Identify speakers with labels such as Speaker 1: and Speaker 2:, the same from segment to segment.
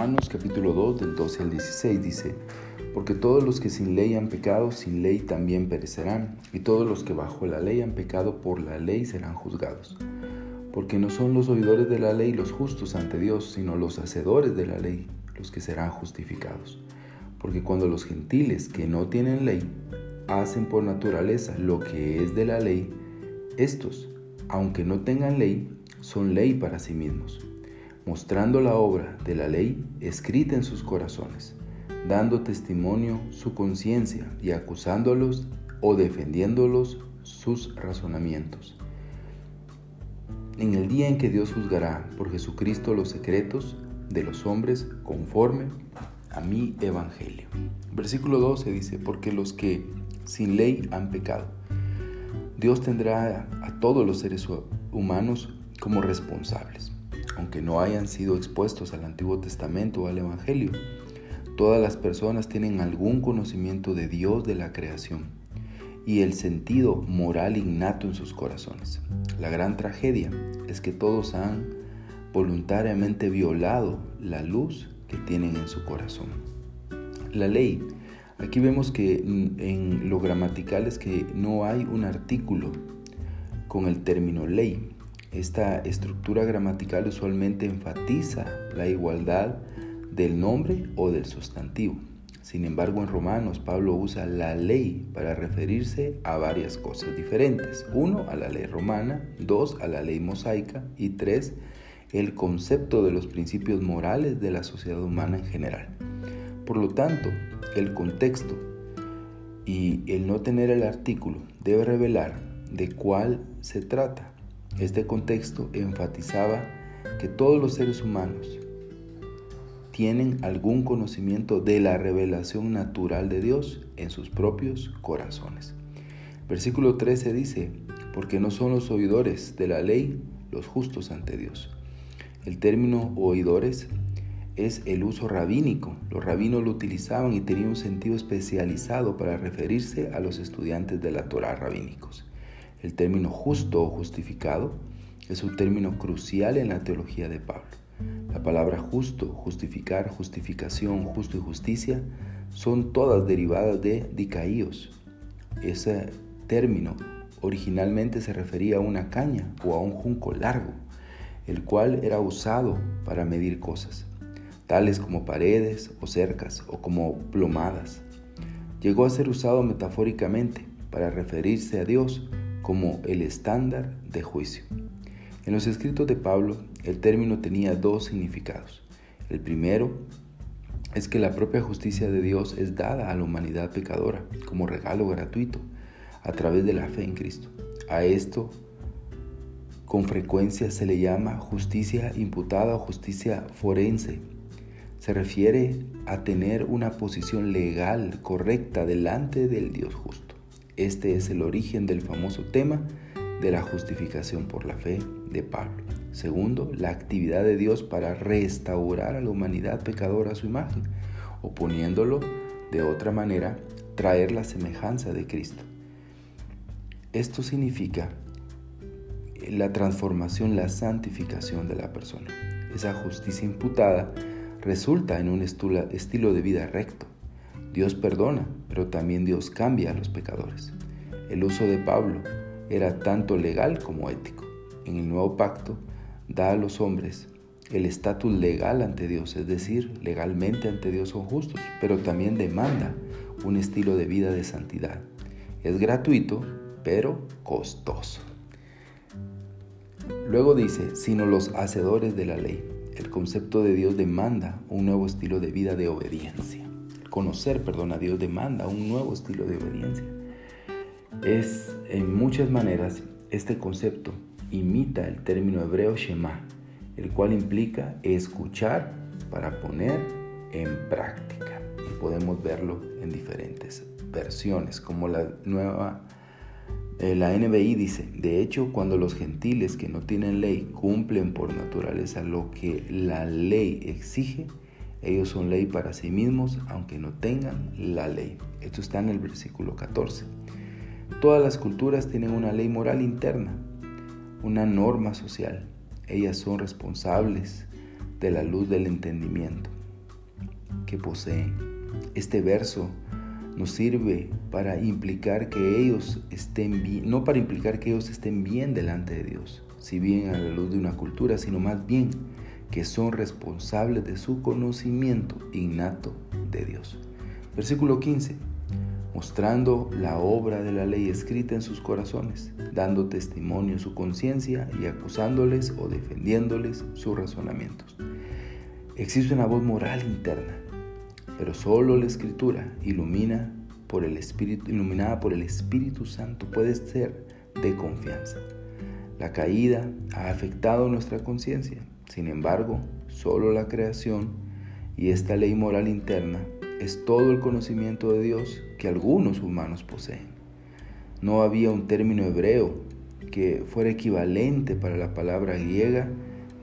Speaker 1: Capítulo 2 del 12 al 16 dice, porque todos los que sin ley han pecado, sin ley también perecerán, y todos los que bajo la ley han pecado, por la ley serán juzgados. Porque no son los oidores de la ley los justos ante Dios, sino los hacedores de la ley los que serán justificados. Porque cuando los gentiles que no tienen ley hacen por naturaleza lo que es de la ley, estos, aunque no tengan ley, son ley para sí mismos, mostrando la obra de la ley escrita en sus corazones dando testimonio su conciencia y acusándolos o defendiéndolos sus razonamientos. En el día en que Dios juzgará por Jesucristo los secretos de los hombres conforme a mi evangelio. Versículo 12 dice, porque los que sin ley han pecado, Dios tendrá a todos los seres humanos como responsables, aunque no hayan sido expuestos al Antiguo Testamento o al Evangelio Todas las personas tienen algún conocimiento de Dios de la creación y el sentido moral innato en sus corazones. La gran tragedia es que todos han voluntariamente violado la luz que tienen en su corazón. La ley, aquí vemos que en lo gramatical es que no hay un artículo con el término ley. Esta estructura gramatical usualmente enfatiza la igualdad del nombre o del sustantivo. Sin embargo, en Romanos Pablo usa la ley para referirse a varias cosas diferentes. Uno, a la ley romana, dos, a la ley mosaica y tres, el concepto de los principios morales de la sociedad humana en general. Por lo tanto, el contexto y el no tener el artículo debe revelar de cuál se trata. Este contexto enfatizaba que todos los seres humanos, tienen algún conocimiento de la revelación natural de Dios en sus propios corazones. Versículo 13 dice, porque no son los oidores de la ley los justos ante Dios. El término oidores es el uso rabínico. Los rabinos lo utilizaban y tenían un sentido especializado para referirse a los estudiantes de la Torah rabínicos. El término justo o justificado es un término crucial en la teología de Pablo. La palabra justo, justificar, justificación, justo y justicia son todas derivadas de dicaíos. Ese término originalmente se refería a una caña o a un junco largo, el cual era usado para medir cosas, tales como paredes o cercas o como plomadas. Llegó a ser usado metafóricamente para referirse a Dios como el estándar de juicio. En los escritos de Pablo, el término tenía dos significados. El primero es que la propia justicia de Dios es dada a la humanidad pecadora como regalo gratuito a través de la fe en Cristo. A esto con frecuencia se le llama justicia imputada o justicia forense. Se refiere a tener una posición legal correcta delante del Dios justo. Este es el origen del famoso tema de la justificación por la fe de Pablo. Segundo, la actividad de Dios para restaurar a la humanidad pecadora a su imagen, o poniéndolo de otra manera, traer la semejanza de Cristo. Esto significa la transformación, la santificación de la persona. Esa justicia imputada resulta en un estilo de vida recto. Dios perdona, pero también Dios cambia a los pecadores. El uso de Pablo era tanto legal como ético. En el nuevo pacto da a los hombres el estatus legal ante Dios, es decir, legalmente ante Dios son justos, pero también demanda un estilo de vida de santidad. Es gratuito, pero costoso. Luego dice, sino los hacedores de la ley. El concepto de Dios demanda un nuevo estilo de vida de obediencia. Conocer, perdón, a Dios demanda un nuevo estilo de obediencia. Es en muchas maneras este concepto imita el término hebreo Shema, el cual implica escuchar para poner en práctica. Y podemos verlo en diferentes versiones, como la nueva, eh, la NBI dice, de hecho, cuando los gentiles que no tienen ley cumplen por naturaleza lo que la ley exige, ellos son ley para sí mismos, aunque no tengan la ley. Esto está en el versículo 14. Todas las culturas tienen una ley moral interna, una norma social. Ellas son responsables de la luz del entendimiento. que poseen. Este verso nos sirve para implicar que ellos estén bien, no para implicar que ellos estén bien delante de Dios, si bien a la luz de una cultura, sino más bien que son responsables de su conocimiento innato de Dios. Versículo 15. Mostrando la obra de la ley escrita en sus corazones, dando testimonio su conciencia y acusándoles o defendiéndoles sus razonamientos. Existe una voz moral interna, pero solo la escritura iluminada por el Espíritu Santo puede ser de confianza. La caída ha afectado nuestra conciencia, sin embargo, solo la creación y esta ley moral interna es todo el conocimiento de Dios que algunos humanos poseen. No había un término hebreo que fuera equivalente para la palabra griega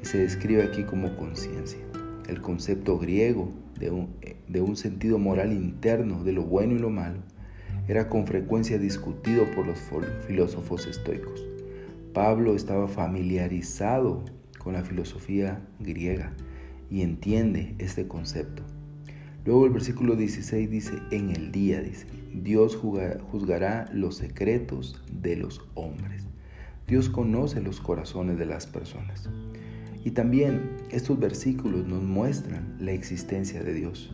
Speaker 1: y se describe aquí como conciencia. El concepto griego de un, de un sentido moral interno de lo bueno y lo malo era con frecuencia discutido por los filósofos estoicos. Pablo estaba familiarizado con la filosofía griega y entiende este concepto. Luego el versículo 16 dice, en el día, dice, Dios juzgará los secretos de los hombres. Dios conoce los corazones de las personas. Y también estos versículos nos muestran la existencia de Dios.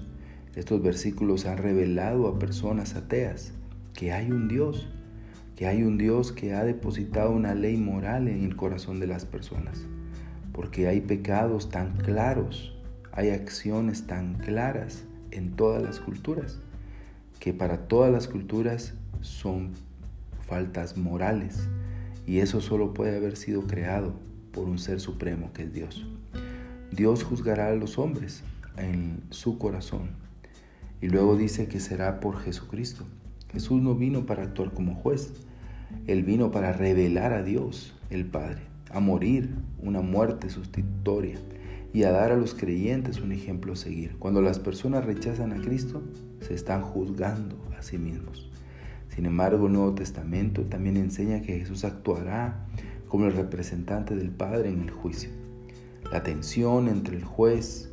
Speaker 1: Estos versículos han revelado a personas ateas que hay un Dios, que hay un Dios que ha depositado una ley moral en el corazón de las personas porque hay pecados tan claros, hay acciones tan claras en todas las culturas, que para todas las culturas son faltas morales, y eso solo puede haber sido creado por un ser supremo que es Dios. Dios juzgará a los hombres en su corazón, y luego dice que será por Jesucristo. Jesús no vino para actuar como juez, Él vino para revelar a Dios, el Padre a morir una muerte sustitutoria y a dar a los creyentes un ejemplo a seguir. Cuando las personas rechazan a Cristo, se están juzgando a sí mismos. Sin embargo, el Nuevo Testamento también enseña que Jesús actuará como el representante del Padre en el juicio. La tensión entre el juez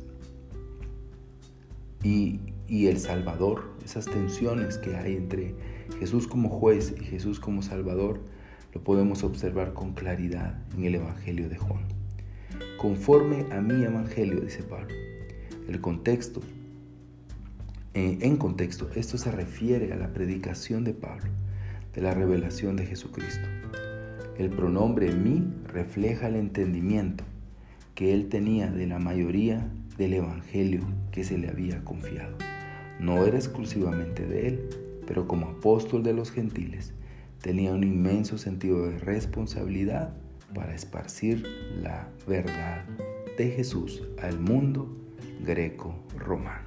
Speaker 1: y, y el Salvador, esas tensiones que hay entre Jesús como juez y Jesús como Salvador, lo podemos observar con claridad en el Evangelio de Juan. Conforme a mi Evangelio, dice Pablo, el contexto, eh, en contexto, esto se refiere a la predicación de Pablo, de la revelación de Jesucristo. El pronombre mi refleja el entendimiento que él tenía de la mayoría del Evangelio que se le había confiado. No era exclusivamente de él, pero como apóstol de los gentiles, tenía un inmenso sentido de responsabilidad para esparcir la verdad de Jesús al mundo greco-romano.